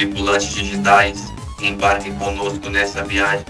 tripulantes digitais, embarquem conosco nessa viagem.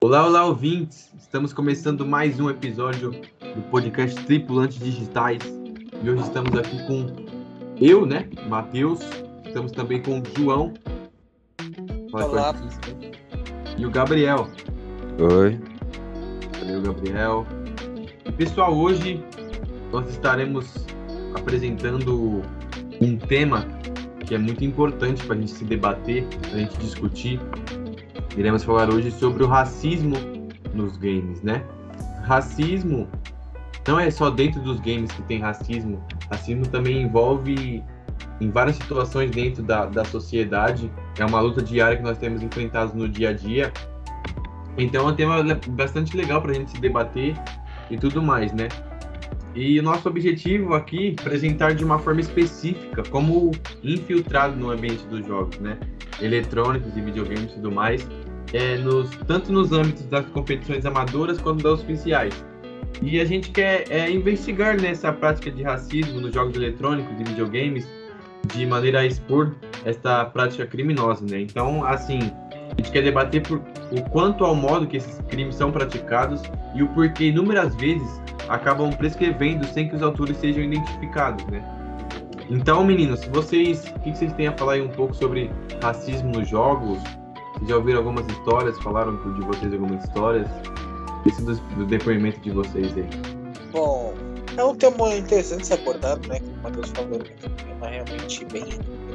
Olá, olá, ouvintes! Estamos começando mais um episódio do podcast Tripulantes Digitais e hoje estamos aqui com eu, né, Matheus, estamos também com o João. Olá. E o Gabriel. Oi. Valeu, Gabriel. E pessoal, hoje nós estaremos apresentando um tema que é muito importante para a gente se debater, para a gente discutir. Iremos falar hoje sobre o racismo nos games, né? Racismo não é só dentro dos games que tem racismo, racismo também envolve em várias situações dentro da, da sociedade. É uma luta diária que nós temos enfrentado no dia a dia. Então é um tema bastante legal para a gente se debater e tudo mais, né? E o nosso objetivo aqui é apresentar de uma forma específica como infiltrado no ambiente dos jogos, né? Eletrônicos e videogames e tudo mais, é, nos, tanto nos âmbitos das competições amadoras quanto das oficiais. E a gente quer é, investigar nessa prática de racismo nos jogos eletrônicos e videogames de maneira a expor esta prática criminosa, né? Então, assim, a gente quer debater por, o quanto ao modo que esses crimes são praticados e o porquê inúmeras vezes acabam prescrevendo sem que os autores sejam identificados, né? Então, meninos, se vocês, o que vocês têm a falar aí um pouco sobre racismo nos jogos? Vocês já ouviram algumas histórias? Falaram de vocês algumas histórias? Esse do, do depoimento de vocês aí. Bom, é um tema interessante de ser abordado, né? Como o Matheus falou, é um tema realmente bem,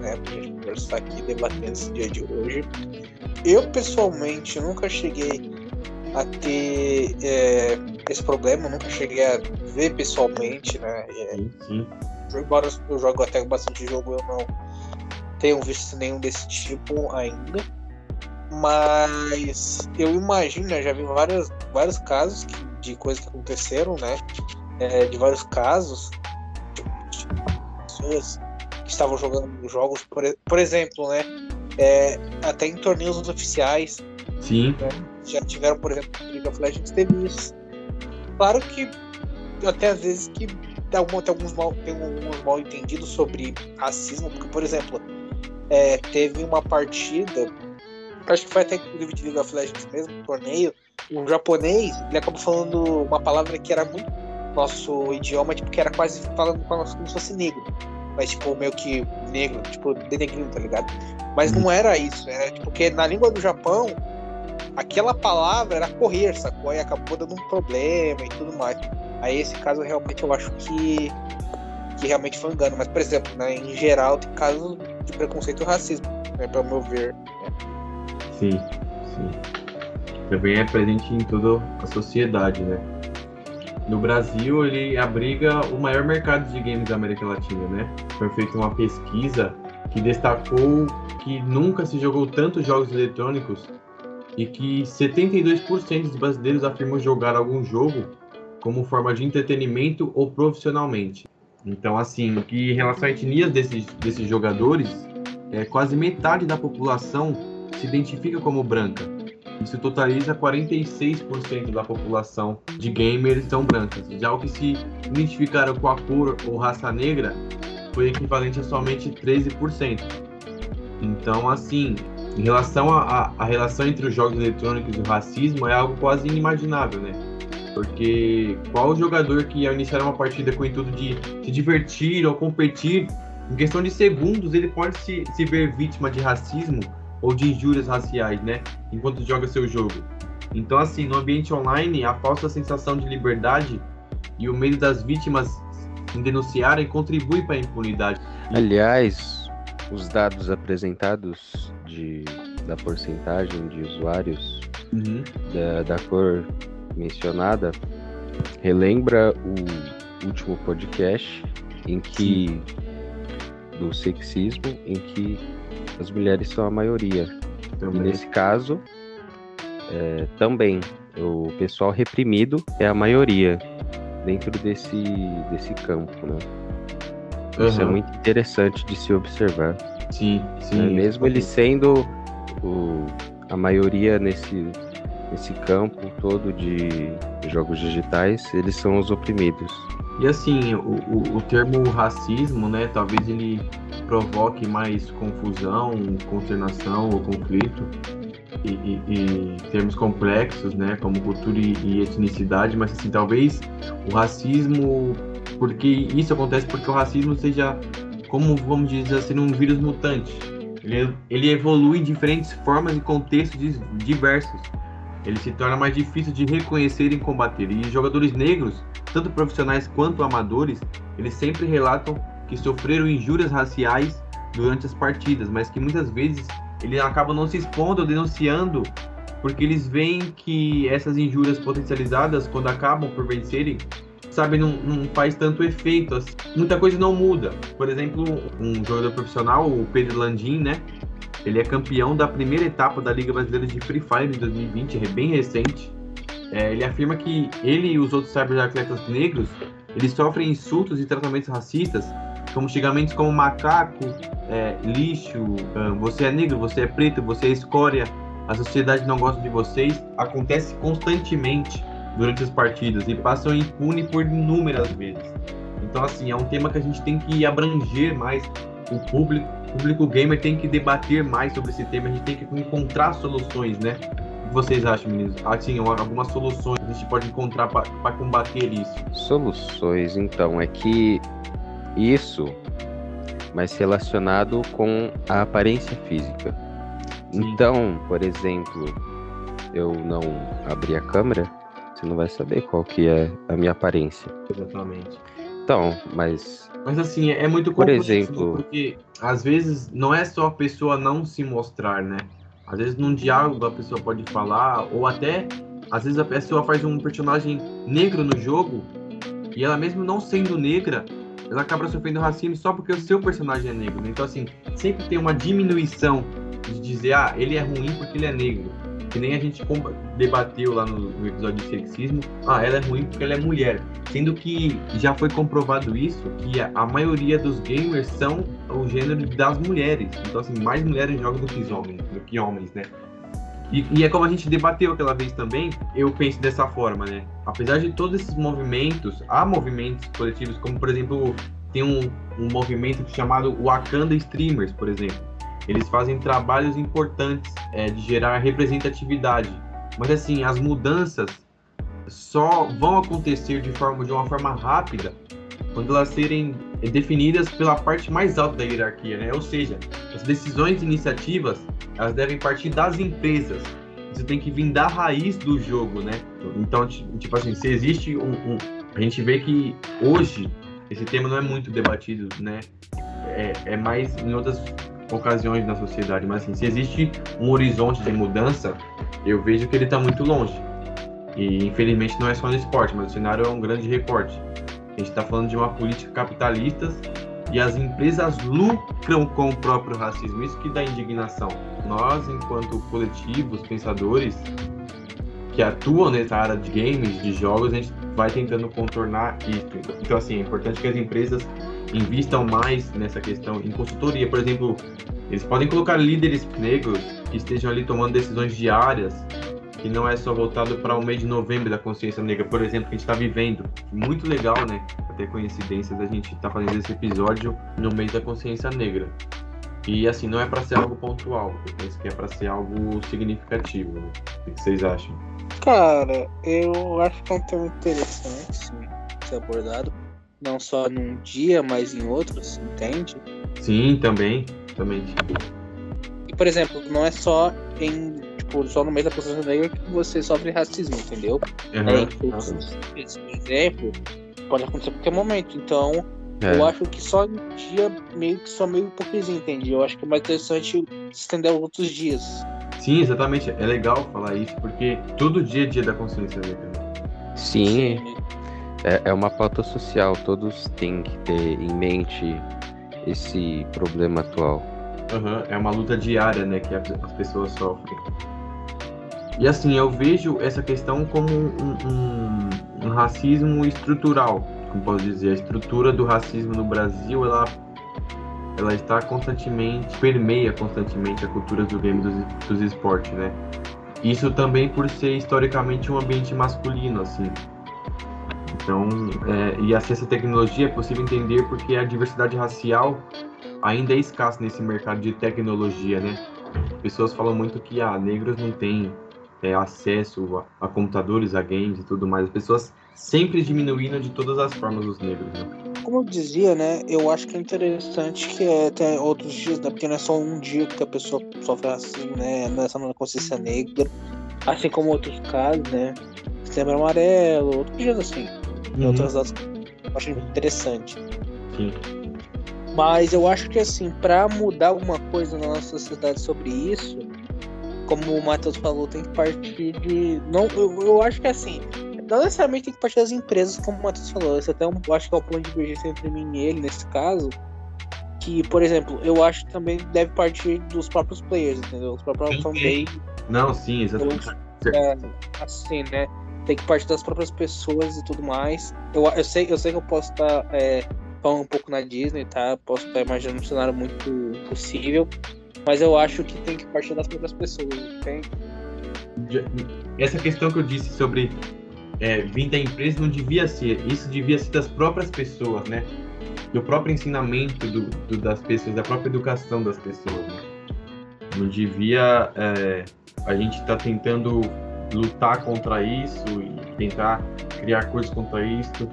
né? Pra gente conversar aqui, debatendo esse dia de hoje. Eu, pessoalmente, nunca cheguei a ter é, esse problema, nunca cheguei a ver pessoalmente, né? É, sim, sim. Embora eu jogo até bastante jogo, eu não tenho visto nenhum desse tipo ainda. Mas eu imagino, né, já vi vários, vários casos que, de coisas que aconteceram, né? É, de vários casos de pessoas que estavam jogando jogos, por, por exemplo, né? É, até em torneios oficiais. Sim. Né, já tiveram, por exemplo, League of Legends teve isso. Claro que até às vezes que tem, algum, tem alguns mal, tem alguns mal entendidos sobre racismo, porque, por exemplo, é, teve uma partida, acho que foi até inclusive de League of Legends mesmo, um torneio, um japonês, ele acabou falando uma palavra que era muito nosso idioma, tipo, que era quase falando como se fosse negro. Mas, tipo, meio que negro, tipo, denegrindo, tá ligado? Mas não era isso, era tipo, porque na língua do Japão, aquela palavra era correr, sacou? E acabou dando um problema e tudo mais. Aí esse caso realmente eu acho que, que realmente foi um engano. Mas, por exemplo, né, em geral tem casos de preconceito e racismo, né, para meu ver. Sim, sim. Também é presente em toda a sociedade, né? No Brasil, ele abriga o maior mercado de games da América Latina, né? Foi feita uma pesquisa que destacou que nunca se jogou tantos jogos eletrônicos e que 72% dos brasileiros afirmam jogar algum jogo como forma de entretenimento ou profissionalmente. Então, assim, que em relação à etnia desses, desses jogadores, é, quase metade da população se identifica como branca. Isso totaliza 46% da população de gamers são brancas. Já o que se identificaram com a cor ou raça negra foi equivalente a somente 13%. Então, assim, em relação à relação entre os jogos eletrônicos e o racismo, é algo quase inimaginável, né? Porque qual jogador que ao iniciar uma partida com o intuito de se divertir ou competir, em questão de segundos, ele pode se, se ver vítima de racismo ou de injúrias raciais, né? Enquanto joga seu jogo. Então, assim, no ambiente online, a falsa sensação de liberdade e o medo das vítimas em denunciarem contribui para a impunidade. Aliás, os dados apresentados de, da porcentagem de usuários uhum. da, da cor mencionada relembra o último podcast em que Sim. do sexismo em que as mulheres são a maioria. Também. E nesse caso, é, também o pessoal reprimido é a maioria dentro desse, desse campo, né? Uhum. Isso é muito interessante de se observar. Sim, sim. É, mesmo ele sendo o, a maioria nesse, nesse campo todo de jogos digitais, eles são os oprimidos. E assim, o, o, o termo racismo, né, talvez ele provoque mais confusão, consternação ou conflito e, e, e termos complexos, né, como cultura e, e etnicidade, mas assim, talvez o racismo, porque isso acontece porque o racismo seja, como vamos dizer assim, um vírus mutante. Ele, ele evolui em diferentes formas e contextos diversos. Ele se torna mais difícil de reconhecer e combater. E jogadores negros, tanto profissionais quanto amadores, eles sempre relatam que sofreram injúrias raciais durante as partidas, mas que muitas vezes eles acabam não se expondo ou denunciando porque eles veem que essas injúrias potencializadas, quando acabam por vencerem, sabe, não, não faz tanto efeito. Assim. Muita coisa não muda. Por exemplo, um jogador profissional, o Pedro Landim, né? Ele é campeão da primeira etapa da Liga Brasileira de Free Fire em 2020, é bem recente. É, ele afirma que ele e os outros cyberatletas negros, eles sofrem insultos e tratamentos racistas, como xingamentos como macaco, é, lixo, você é negro, você é preto, você é escória, a sociedade não gosta de vocês, acontece constantemente durante as partidas e passam impune por inúmeras vezes. Então, assim, é um tema que a gente tem que abranger mais o público. O público gamer tem que debater mais sobre esse tema, a gente tem que encontrar soluções, né? O que vocês acham, meninos? Assim, algumas soluções a gente pode encontrar para combater isso. Soluções, então, é que isso mas relacionado com a aparência física. Sim. Então, por exemplo, eu não abri a câmera, você não vai saber qual que é a minha aparência. Exatamente. Então, mas. Mas assim, é muito Por exemplo. Porque às vezes não é só a pessoa não se mostrar, né? Às vezes num diálogo a pessoa pode falar, ou até às vezes a pessoa faz um personagem negro no jogo e ela mesmo não sendo negra, ela acaba sofrendo racismo só porque o seu personagem é negro. Né? Então, assim, sempre tem uma diminuição de dizer, ah, ele é ruim porque ele é negro. Que nem a gente debateu lá no, episódio de sexismo, ah, ela é ruim porque ela é mulher. Sendo que já foi comprovado isso, que a, a maioria dos gamers são o gênero das mulheres. Então, assim, mais mulheres jogam do que homens, do que homens, né? E, e, é como a gente debateu aquela vez também, eu penso dessa forma, né? Apesar de todos esses movimentos, há movimentos coletivos, como por exemplo, tem um, um movimento chamado Wakanda Streamers, por exemplo. Eles fazem trabalhos importantes é, de gerar representatividade. Mas assim, as mudanças só vão acontecer de, forma, de uma forma rápida quando elas serem definidas pela parte mais alta da hierarquia, né? Ou seja, as decisões e iniciativas elas devem partir das empresas. Isso tem que vir da raiz do jogo, né? Então, tipo assim, se existe um, um a gente vê que hoje esse tema não é muito debatido, né? É, é mais em outras ocasiões na sociedade, mas assim, se existe um horizonte de mudança, eu vejo que ele está muito longe. E infelizmente não é só no esporte, mas o cenário é um grande recorte. A gente está falando de uma política capitalista e as empresas lucram com o próprio racismo. Isso que dá indignação. Nós, enquanto coletivos, pensadores que atuam nessa área de games, de jogos, a gente vai tentando contornar isso. Então, assim, é importante que as empresas invistam mais nessa questão em consultoria. Por exemplo, eles podem colocar líderes negros que estejam ali tomando decisões diárias que não é só voltado para o mês de novembro da consciência negra, por exemplo, que a gente está vivendo. Muito legal, né? Até coincidência da gente estar tá fazendo esse episódio no mês da consciência negra. E assim, não é para ser algo pontual, eu penso que é para ser algo significativo. Né? O que vocês acham? Cara, eu acho que é um tema interessante, ser abordado. Não só num dia, mas em outros, entende? Sim, também. Também. E, por exemplo, não é só em tipo, só no meio da consciência negra que você sofre racismo, entendeu? Uhum. É, por exemplo, pode acontecer a qualquer momento. Então, é. eu acho que só no dia meio que só meio hipocrisia, entende? Eu acho que é mais interessante estender aos outros dias. Sim, exatamente. É legal falar isso, porque todo dia é dia da consciência negra. Sim. É, é uma pauta social, todos têm que ter em mente esse problema atual. Uhum, é uma luta diária, né, que as pessoas sofrem. E assim, eu vejo essa questão como um, um, um, racismo estrutural, como posso dizer. A estrutura do racismo no Brasil, ela, ela está constantemente, permeia constantemente a cultura do game dos, dos esportes, né? Isso também por ser historicamente um ambiente masculino, assim. Então, é, e acesso à tecnologia é possível entender porque a diversidade racial ainda é escassa nesse mercado de tecnologia, né? Pessoas falam muito que ah, negros não têm é, acesso a, a, computadores, a games e tudo mais. As pessoas sempre diminuindo de todas as formas os negros, né? Como eu dizia, né? Eu acho que é interessante que é, tem outros dias, né? Porque não é só um dia que a pessoa sofre assim, né? Não é consciência negra. Assim como outros casos, né? Setembro amarelo, outros dias assim. Uhum. Outras datas eu acho interessante. Sim. Mas eu acho que assim, para mudar alguma coisa na nossa sociedade sobre isso, como o Matheus falou, tem que partir de. Não, eu, eu acho que assim, não necessariamente tem que partir das empresas, como o Matheus falou. Esse até um, acho que é o ponto de divergência entre mim e ele nesse caso. Que, por exemplo, eu acho que também deve partir dos próprios players, entendeu? Os próprios fanbase. Não, sim, exatamente. É, assim, né? Tem que partir das próprias pessoas e tudo mais. Eu, eu, sei, eu sei que eu posso estar é, falando um pouco na Disney, tá? Posso estar imaginando um cenário muito possível. Mas eu acho que tem que partir das próprias pessoas, tem? Essa questão que eu disse sobre é, vir da empresa não devia ser, isso devia ser das próprias pessoas, né? Do próprio ensinamento do, do das pessoas, da própria educação das pessoas. Né? Não devia é, a gente estar tá tentando lutar contra isso e tentar criar coisas contra isso,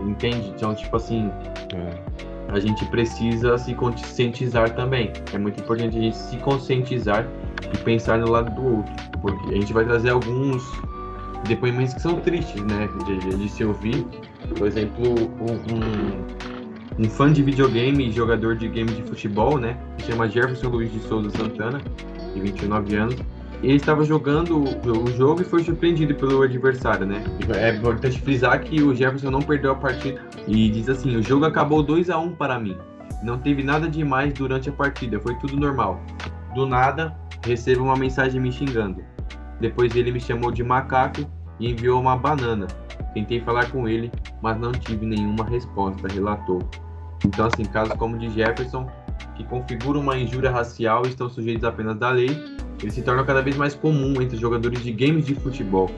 entende? Então, tipo assim, é a gente precisa se conscientizar também. É muito importante a gente se conscientizar e pensar no lado do outro, porque a gente vai trazer alguns depoimentos que são tristes, né, de, de se ouvir. Por exemplo, um, um, um, fã de videogame e jogador de game de futebol, né, que chama Jefferson Luiz de Souza Santana, de 29 anos, ele estava jogando o jogo e foi surpreendido pelo adversário, né? É importante frisar que o Jefferson não perdeu a partida e diz assim: o jogo acabou 2 a 1 para mim. Não teve nada demais durante a partida, foi tudo normal. Do nada, recebo uma mensagem me xingando. Depois ele me chamou de macaco e enviou uma banana. Tentei falar com ele, mas não tive nenhuma resposta, relatou. Então, assim, casos como o de Jefferson, que configuram uma injúria racial, estão sujeitos apenas da lei ele se torna cada vez mais comum entre jogadores de games de futebol,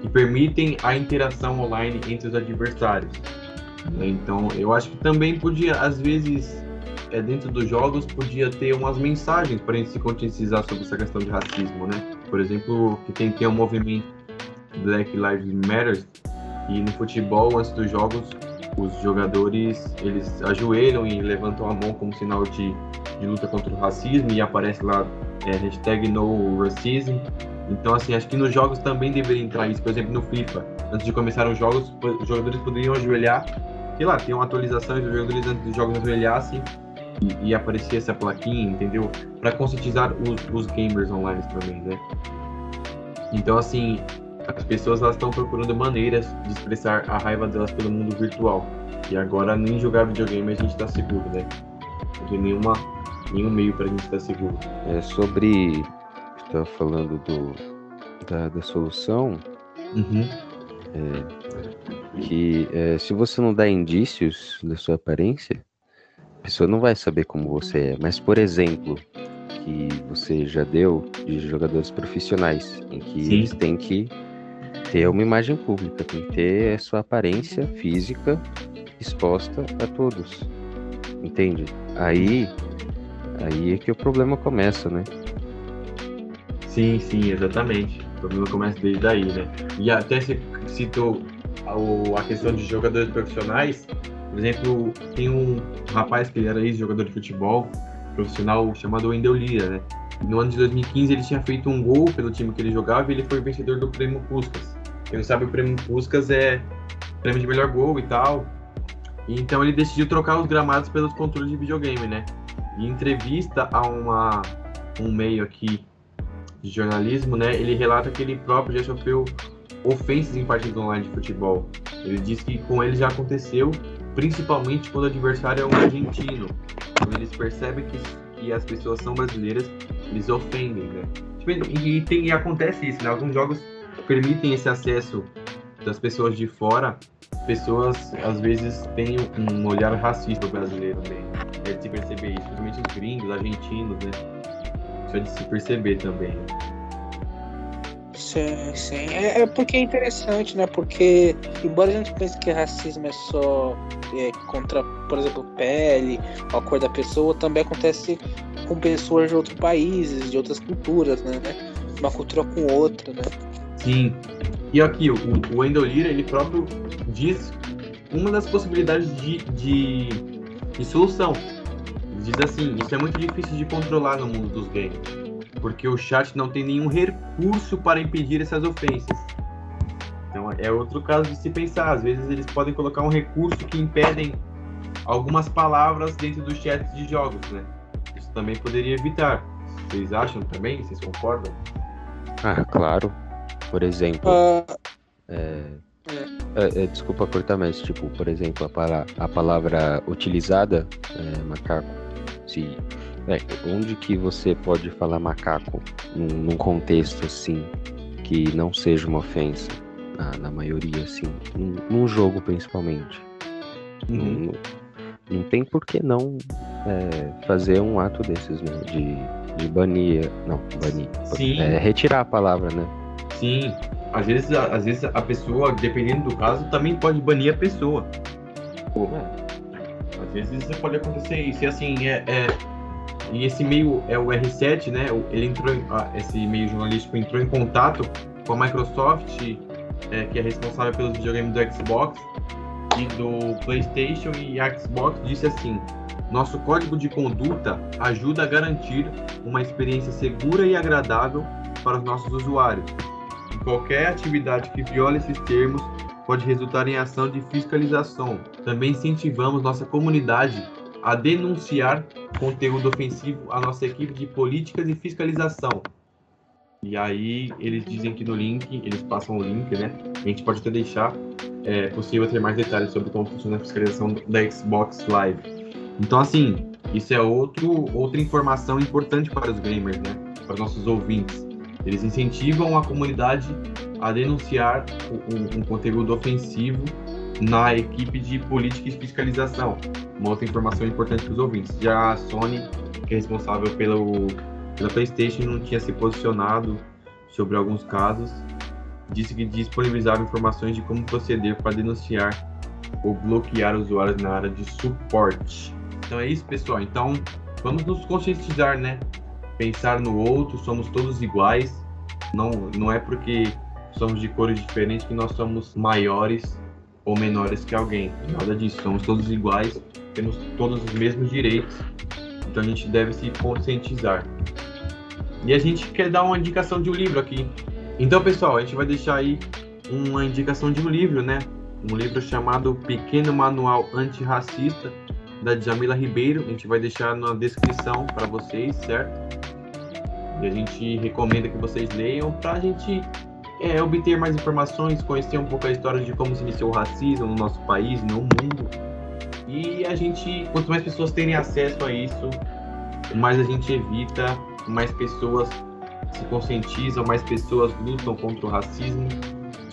que permitem a interação online entre os adversários. Então, eu acho que também podia, às vezes, é, dentro dos jogos, podia ter umas mensagens para a gente se conscientizar sobre essa questão de racismo, né? Por exemplo, que tem que ter um movimento Black Lives Matter e no futebol, antes dos jogos, os jogadores eles ajoelham e levantam a mão como sinal de, de luta contra o racismo e aparece lá é, hashtag no racism. Então, assim, acho que nos jogos também deveria entrar isso. Por exemplo, no FIFA, antes de começar os jogos, os jogadores poderiam ajoelhar, sei lá, tem uma atualização e os jogadores antes dos jogos ajoelhassem e, e aparecia essa plaquinha, entendeu? Para conscientizar os, os gamers online também, né? Então, assim, as pessoas elas estão procurando maneiras de expressar a raiva delas pelo mundo virtual. E agora nem jogar videogame a gente está seguro, né? Tem nenhuma, nenhum meio para a gente estar tá seguro. É sobre estava falando do da, da solução. Uhum. É, que é, se você não dá indícios da sua aparência, a pessoa não vai saber como você é. Mas, por exemplo, que você já deu de jogadores profissionais, em que Sim. eles têm que ter uma imagem pública, tem que ter a sua aparência física exposta a todos. Entende? Aí, aí é que o problema começa, né? Sim, sim, exatamente. O problema começa desde aí, né? E até você citou a, questão de jogadores profissionais. Por exemplo, tem um rapaz que ele era ex-jogador de futebol profissional chamado Wendel Lira, né? No ano de 2015 ele tinha feito um gol pelo time que ele jogava e ele foi vencedor do prêmio Puskas. Quem não sabe, o prêmio Puskas é prêmio de melhor gol e tal. Então ele decidiu trocar os gramados pelos controles de videogame, né? Em entrevista a uma, um meio aqui de jornalismo, né? Ele relata que ele próprio já sofreu ofensas em partidas online de futebol. Ele diz que com ele já aconteceu, principalmente quando o adversário é um argentino. Quando eles percebem que, que as pessoas são brasileiras, eles ofendem, né? Tipo, e, tem, e acontece isso, né? Alguns jogos permitem esse acesso das pessoas de fora, pessoas às vezes têm um olhar racista brasileiro também. É de se perceber isso, principalmente os gringos, argentinos, né? Isso é de se perceber também. Sim, sim. É, é porque é interessante, né? Porque, embora a gente pense que racismo é só é, contra, por exemplo, pele, a cor da pessoa, também acontece com pessoas de outros países, de outras culturas, né? Uma cultura com outra, né? Sim. E aqui, o, o Wendell Lira, ele próprio diz uma das possibilidades de, de, de solução. Diz assim, isso é muito difícil de controlar no mundo dos games porque o chat não tem nenhum recurso para impedir essas ofensas. Então é outro caso de se pensar. Às vezes eles podem colocar um recurso que impedem algumas palavras dentro do chat de jogos, né? Isso também poderia evitar. Vocês acham também? Vocês concordam? Ah, claro. Por exemplo, Uh, é, é, é, desculpa cortar, mas tipo, por exemplo, a, pala- a palavra utilizada, é, macaco, se é, onde que você pode falar macaco num, num contexto assim que não seja uma ofensa na, na maioria assim, num, num jogo principalmente. Uhum. Não, não tem por que não é, fazer um ato desses, né? De, de banir, não, banir, é, retirar a palavra, né? Sim. Às vezes, a- às vezes a pessoa, dependendo do caso, também pode banir a pessoa. Pô, Às vezes pode acontecer isso. E assim, é, é- E esse meio é o R7, né? Ele entrou em- ah, esse meio jornalístico entrou em contato com a Microsoft, é, que é responsável pelos videogames do Xbox e do PlayStation e Xbox disse assim: nosso código de conduta ajuda a garantir uma experiência segura e agradável para os nossos usuários. E qualquer atividade que viole esses termos pode resultar em ação de fiscalização. Também incentivamos nossa comunidade a denunciar conteúdo ofensivo à nossa equipe de políticas e fiscalização. E aí eles dizem que no link, eles passam o link, né? A gente pode até deixar é possível ter mais detalhes sobre como funciona a fiscalização da Xbox Live. Então assim, isso é outro, outra informação importante para os gamers, né? Para os nossos ouvintes. Eles incentivam a comunidade a denunciar um, um conteúdo ofensivo na equipe de política e fiscalização. Uma outra informação importante para os ouvintes. Já a Sony, que é responsável pelo, pela PlayStation, não tinha se posicionado sobre alguns casos. Disse que disponibilizava informações de como proceder para denunciar ou bloquear usuários na área de suporte. Então é isso, pessoal. Então vamos nos conscientizar, né? Pensar no outro, somos todos iguais. Não, não é porque somos de cores diferentes que nós somos maiores ou menores que alguém. Nada disso. Somos todos iguais, temos todos os mesmos direitos. Então a gente deve se conscientizar. E a gente quer dar uma indicação de um livro aqui. Então, pessoal, a gente vai deixar aí uma indicação de um livro, né? Um livro chamado Pequeno Manual Antirracista, da Jamila Ribeiro. A gente vai deixar na descrição para vocês, certo? E a gente recomenda que vocês leiam para a gente é, obter mais informações, conhecer um pouco a história de como se iniciou o racismo no nosso país, no mundo. E a gente, quanto mais pessoas terem acesso a isso, mais a gente evita, mais pessoas se conscientizam, mais pessoas lutam contra o racismo.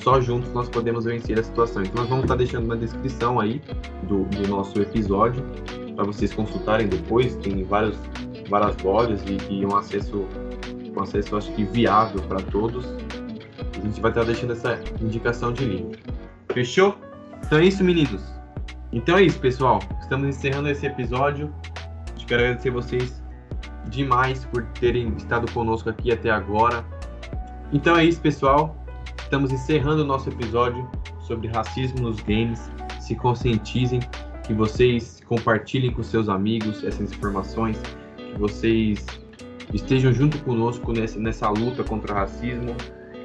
Só juntos nós podemos vencer a situação. Então nós vamos estar deixando na descrição aí do, do nosso episódio para vocês consultarem depois. Tem vários, várias lojas e, e um acesso, um acesso acho que viável para todos. A gente vai estar deixando essa indicação de link. Fechou? Então é isso, meninos. Então é isso, pessoal. Estamos encerrando esse episódio. Eu quero agradecer vocês demais por terem estado conosco aqui até agora. Então é isso, pessoal. Estamos encerrando o nosso episódio sobre racismo nos games. Se conscientizem, que vocês compartilhem com seus amigos essas informações, que vocês estejam junto conosco nessa, nessa luta contra o racismo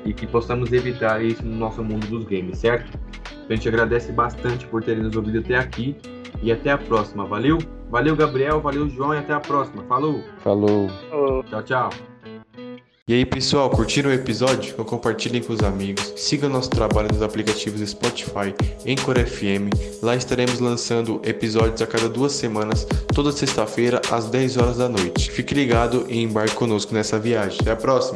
e que possamos evitar isso no nosso mundo dos games, certo? Então, a gente agradece bastante por terem nos ouvido até aqui e até a próxima. Valeu? Valeu, Gabriel. Valeu, João. E até a próxima. Falou. Falou. Tchau, tchau. E aí pessoal, curtiram o episódio? Então compartilhem com os amigos. Siga nosso trabalho nos aplicativos Spotify, Anchor FM. Lá estaremos lançando episódios a cada duas semanas, toda sexta-feira às 10 horas da noite. Fique ligado e embarque conosco nessa viagem. Até a próxima!